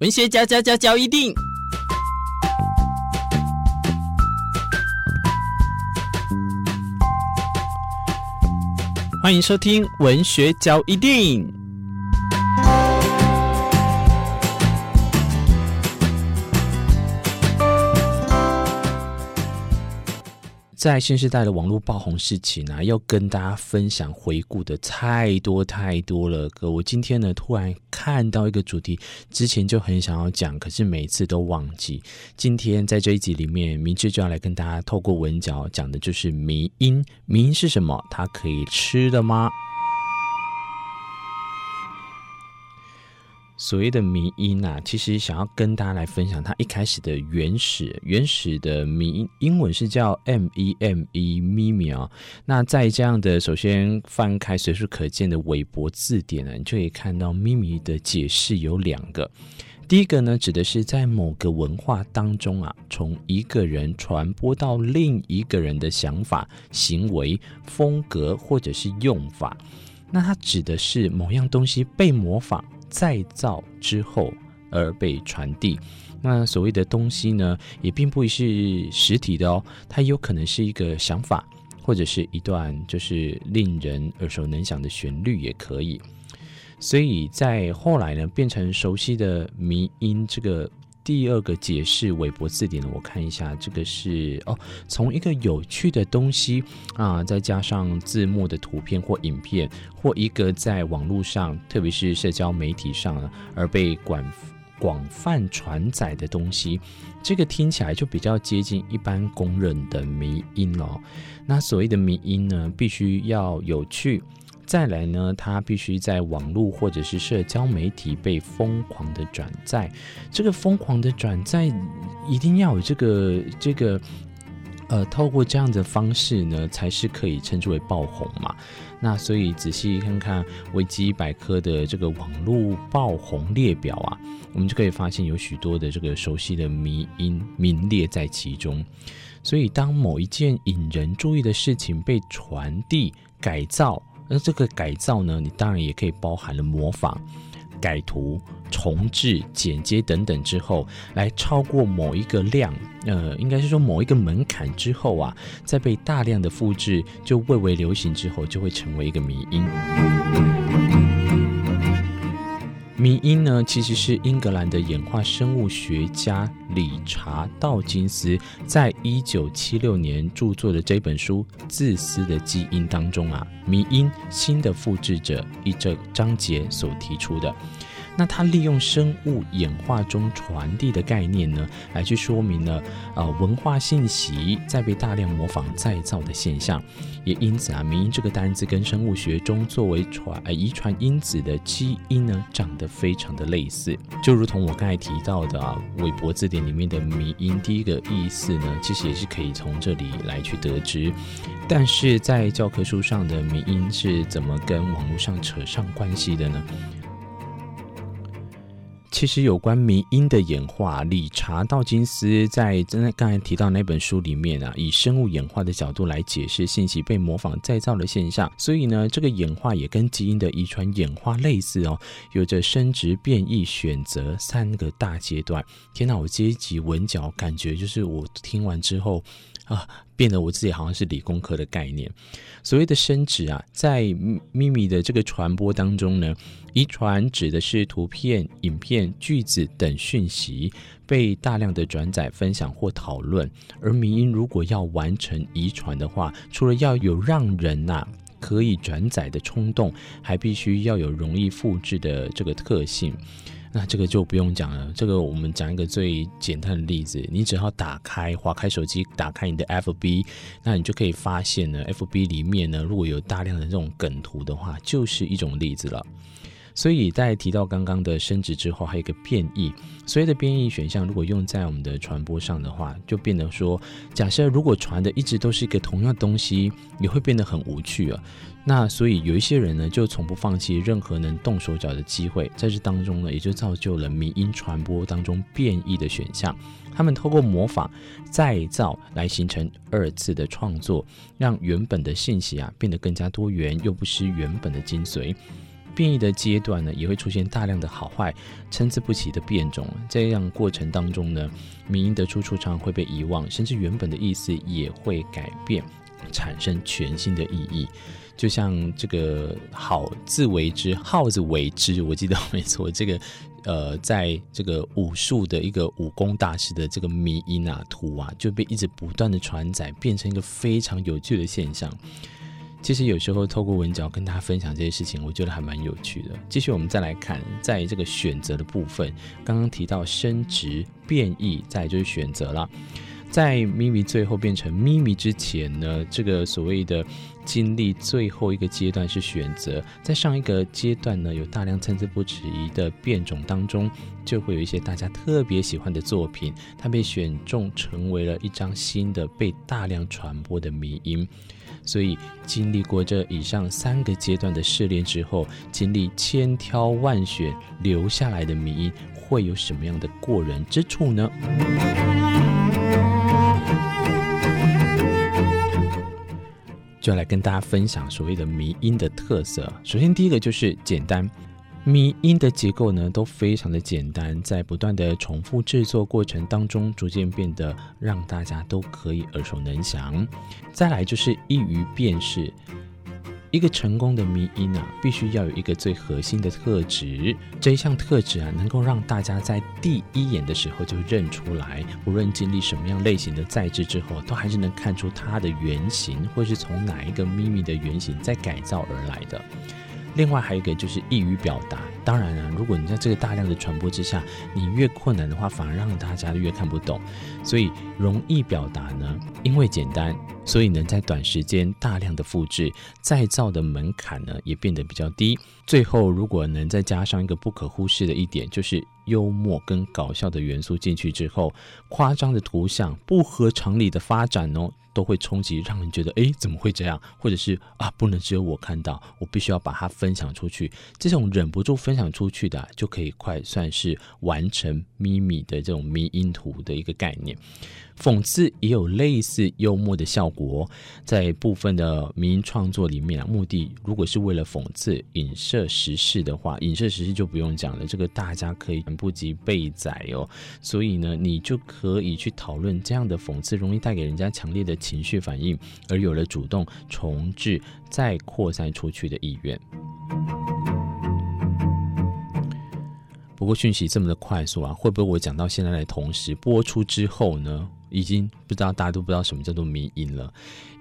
文学交交交交一定，欢迎收听文学交一定。在新时代的网络爆红事情啊，要跟大家分享回顾的太多太多了。哥，我今天呢突然看到一个主题，之前就很想要讲，可是每次都忘记。今天在这一集里面，明智就要来跟大家透过文角讲的就是迷因。迷因是什么？它可以吃的吗？所谓的迷因啊，其实想要跟大家来分享它一开始的原始原始的迷因，英文是叫 M E M E Meme 啊。那在这样的首先翻开随处可见的韦伯字典呢，你就可以看到 Meme 的解释有两个。第一个呢，指的是在某个文化当中啊，从一个人传播到另一个人的想法、行为、风格或者是用法。那它指的是某样东西被模仿。再造之后而被传递，那所谓的东西呢，也并不是实体的哦，它有可能是一个想法，或者是一段就是令人耳熟能详的旋律也可以。所以在后来呢，变成熟悉的迷音这个。第二个解释，韦伯字典呢，我看一下，这个是哦，从一个有趣的东西啊，再加上字幕的图片或影片，或一个在网络上，特别是社交媒体上而被广广泛传载的东西，这个听起来就比较接近一般公认的迷因哦。那所谓的迷因呢，必须要有趣。再来呢，它必须在网络或者是社交媒体被疯狂的转载。这个疯狂的转载一定要有这个这个，呃，透过这样的方式呢，才是可以称之为爆红嘛。那所以仔细看看维基百科的这个网络爆红列表啊，我们就可以发现有许多的这个熟悉的迷音名列在其中。所以当某一件引人注意的事情被传递、改造，那这个改造呢，你当然也可以包含了模仿、改图、重置、剪接等等之后，来超过某一个量，呃，应该是说某一个门槛之后啊，再被大量的复制，就蔚为流行之后，就会成为一个迷因。迷因呢，其实是英格兰的演化生物学家理查道金斯在一九七六年著作的这本书《自私的基因》当中啊，迷因新的复制者一这章节所提出的。那他利用生物演化中传递的概念呢，来去说明了呃文化信息在被大量模仿再造的现象，也因此啊，迷因这个单字跟生物学中作为传呃遗传因子的基因呢，长得非常的类似，就如同我刚才提到的啊，韦伯字典里面的迷因第一个意思呢，其实也是可以从这里来去得知，但是在教科书上的迷因是怎么跟网络上扯上关系的呢？其实有关迷因的演化，理查道金斯在刚才提到那本书里面啊，以生物演化的角度来解释信息被模仿再造的现象。所以呢，这个演化也跟基因的遗传演化类似哦，有着生殖、变异、选择三个大阶段。天哪，我这一集文嚼感觉就是我听完之后啊。变得我自己好像是理工科的概念。所谓的生殖啊，在秘密的这个传播当中呢，遗传指的是图片、影片、句子等讯息被大量的转载、分享或讨论。而民音如果要完成遗传的话，除了要有让人呐、啊、可以转载的冲动，还必须要有容易复制的这个特性。那这个就不用讲了。这个我们讲一个最简单的例子，你只要打开、划开手机，打开你的 FB，那你就可以发现呢，FB 里面呢，如果有大量的这种梗图的话，就是一种例子了。所以在提到刚刚的生殖之后，还有一个变异。所谓的变异选项，如果用在我们的传播上的话，就变得说，假设如果传的一直都是一个同样东西，也会变得很无趣啊。那所以有一些人呢，就从不放弃任何能动手脚的机会，在这当中呢，也就造就了民音传播当中变异的选项。他们透过模仿、再造来形成二次的创作，让原本的信息啊变得更加多元，又不失原本的精髓。变异的阶段呢，也会出现大量的好坏参差不齐的变种。在这样过程当中呢，迷因的出处常会被遗忘，甚至原本的意思也会改变，产生全新的意义。就像这个“好”自为之，“号”字为之，我记得没错。这个呃，在这个武术的一个武功大师的这个迷音啊图啊，就被一直不断的传载，变成一个非常有趣的现象。其实有时候透过文嚼跟大家分享这些事情，我觉得还蛮有趣的。继续我们再来看，在这个选择的部分，刚刚提到生殖变异，再就是选择了。在咪咪最后变成咪咪之前呢，这个所谓的经历最后一个阶段是选择。在上一个阶段呢，有大量参差不齐的变种当中，就会有一些大家特别喜欢的作品，它被选中成为了一张新的被大量传播的迷因。所以，经历过这以上三个阶段的试炼之后，经历千挑万选留下来的迷因，会有什么样的过人之处呢？就来跟大家分享所谓的迷音的特色。首先，第一个就是简单。迷音的结构呢，都非常的简单，在不断的重复制作过程当中，逐渐变得让大家都可以耳熟能详。再来就是易于辨识。一个成功的迷音啊，必须要有一个最核心的特质，这一项特质啊，能够让大家在第一眼的时候就认出来，无论经历什么样类型的再制之后，都还是能看出它的原型，或是从哪一个咪咪的原型再改造而来的。另外还有一个就是易于表达，当然啊，如果你在这个大量的传播之下，你越困难的话，反而让大家越看不懂。所以容易表达呢，因为简单，所以能在短时间大量的复制，再造的门槛呢也变得比较低。最后，如果能再加上一个不可忽视的一点，就是幽默跟搞笑的元素进去之后，夸张的图像、不合常理的发展哦。都会冲击，让人觉得诶，怎么会这样？或者是啊，不能只有我看到，我必须要把它分享出去。这种忍不住分享出去的，就可以快算是完成咪咪的这种迷音图的一个概念。讽刺也有类似幽默的效果，在部分的迷因创作里面啊，目的如果是为了讽刺、影射时事的话，影射时事就不用讲了，这个大家可以不及被宰哦。所以呢，你就可以去讨论这样的讽刺容易带给人家强烈的情绪反应，而有了主动重制再扩散出去的意愿。不过讯息这么的快速啊，会不会我讲到现在的同时播出之后呢？已经不知道大家都不知道什么叫做迷音了，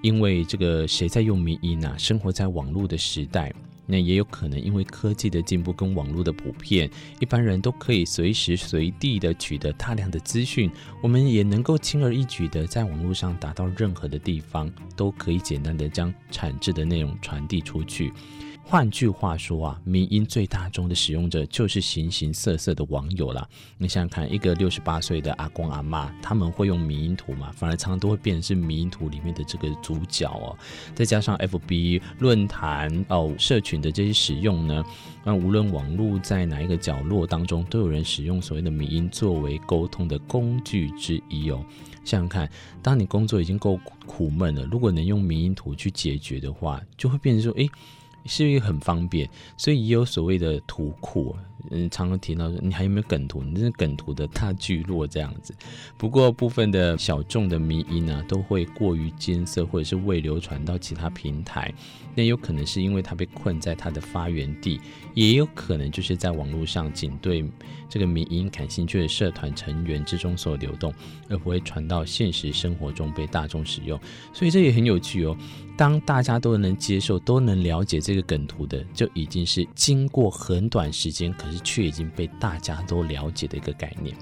因为这个谁在用迷音啊？生活在网络的时代，那也有可能因为科技的进步跟网络的普遍，一般人都可以随时随地的取得大量的资讯，我们也能够轻而易举的在网络上达到任何的地方，都可以简单的将产制的内容传递出去。换句话说啊，迷因最大宗的使用者就是形形色色的网友啦。你想想看，一个六十八岁的阿公阿嬷，他们会用迷因图吗？反而常常都会变成是迷因图里面的这个主角哦。再加上 FB 论坛哦，社群的这些使用呢，那无论网络在哪一个角落当中，都有人使用所谓的迷因作为沟通的工具之一哦。想想看，当你工作已经够苦闷了，如果能用迷因图去解决的话，就会变成说，诶。是不是很方便？所以也有所谓的图库，嗯，常常提到说，你还有没有梗图？你这是梗图的大聚落这样子。不过部分的小众的迷音呢，都会过于艰涩，或者是未流传到其他平台。那有可能是因为它被困在它的发源地，也有可能就是在网络上仅对这个迷音感兴趣的社团成员之中所流动，而不会传到现实生活中被大众使用。所以这也很有趣哦。当大家都能接受、都能了解这个梗图的，就已经是经过很短时间，可是却已经被大家都了解的一个概念。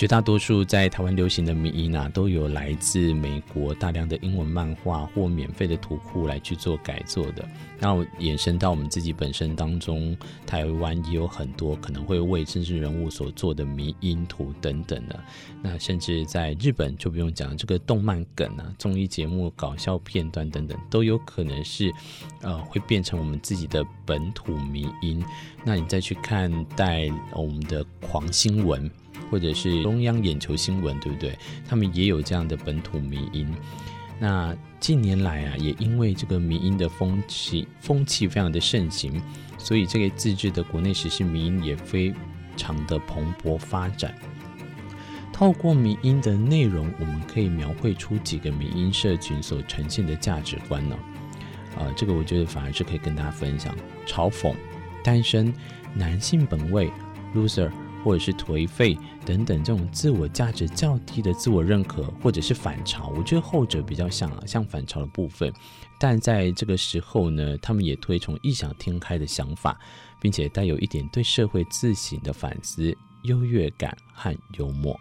绝大多数在台湾流行的迷因啊，都有来自美国大量的英文漫画或免费的图库来去做改作的。然后延伸到我们自己本身当中，台湾也有很多可能会为政治人物所做的迷因图等等的。那甚至在日本就不用讲，这个动漫梗啊、综艺节目搞笑片段等等，都有可能是呃会变成我们自己的本土迷因。那你再去看待我们的狂新闻。或者是中央眼球新闻，对不对？他们也有这样的本土迷音。那近年来啊，也因为这个迷音的风气风气非常的盛行，所以这个自制的国内时事迷音也非常的蓬勃发展。透过迷音的内容，我们可以描绘出几个迷音社群所呈现的价值观呢？啊、这个我觉得反而是可以跟大家分享：嘲讽、单身、男性本位、loser。或者是颓废等等这种自我价值较低的自我认可，或者是反潮，我觉得后者比较像啊，像反潮的部分。但在这个时候呢，他们也推崇异想天开的想法，并且带有一点对社会自省的反思、优越感和幽默。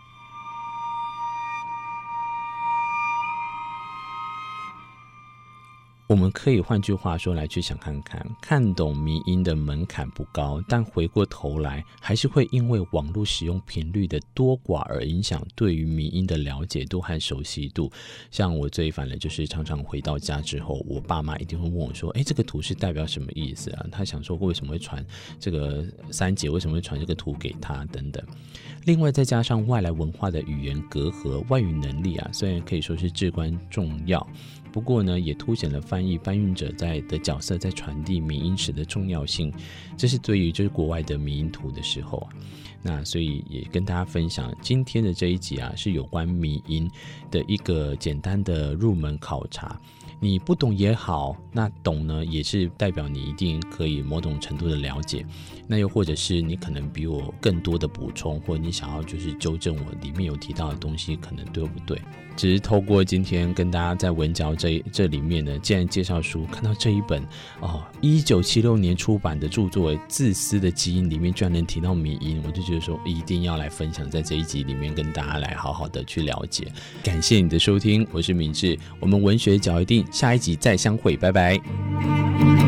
我们可以换句话说来去想看看，看懂迷音的门槛不高，但回过头来还是会因为网络使用频率的多寡而影响对于迷音的了解度和熟悉度。像我最烦的就是常常回到家之后，我爸妈一定会问我说：“诶，这个图是代表什么意思啊？”他想说为什么会传这个三姐，为什么会传这个图给他等等。另外再加上外来文化的语言隔阂，外语能力啊，虽然可以说是至关重要。不过呢，也凸显了翻译搬运者在的角色在传递民音时的重要性。这是对于就是国外的民音图的时候啊，那所以也跟大家分享今天的这一集啊，是有关民音的一个简单的入门考察。你不懂也好，那懂呢也是代表你一定可以某种程度的了解。那又或者是你可能比我更多的补充，或者你想要就是纠正我里面有提到的东西，可能对不对？只是透过今天跟大家在文教这这里面呢，既然介绍书，看到这一本哦，一九七六年出版的著作《自私的基因》里面居然能提到米因，我就觉得说一定要来分享，在这一集里面跟大家来好好的去了解。感谢你的收听，我是明志，我们文学角一定，下一集再相会，拜拜。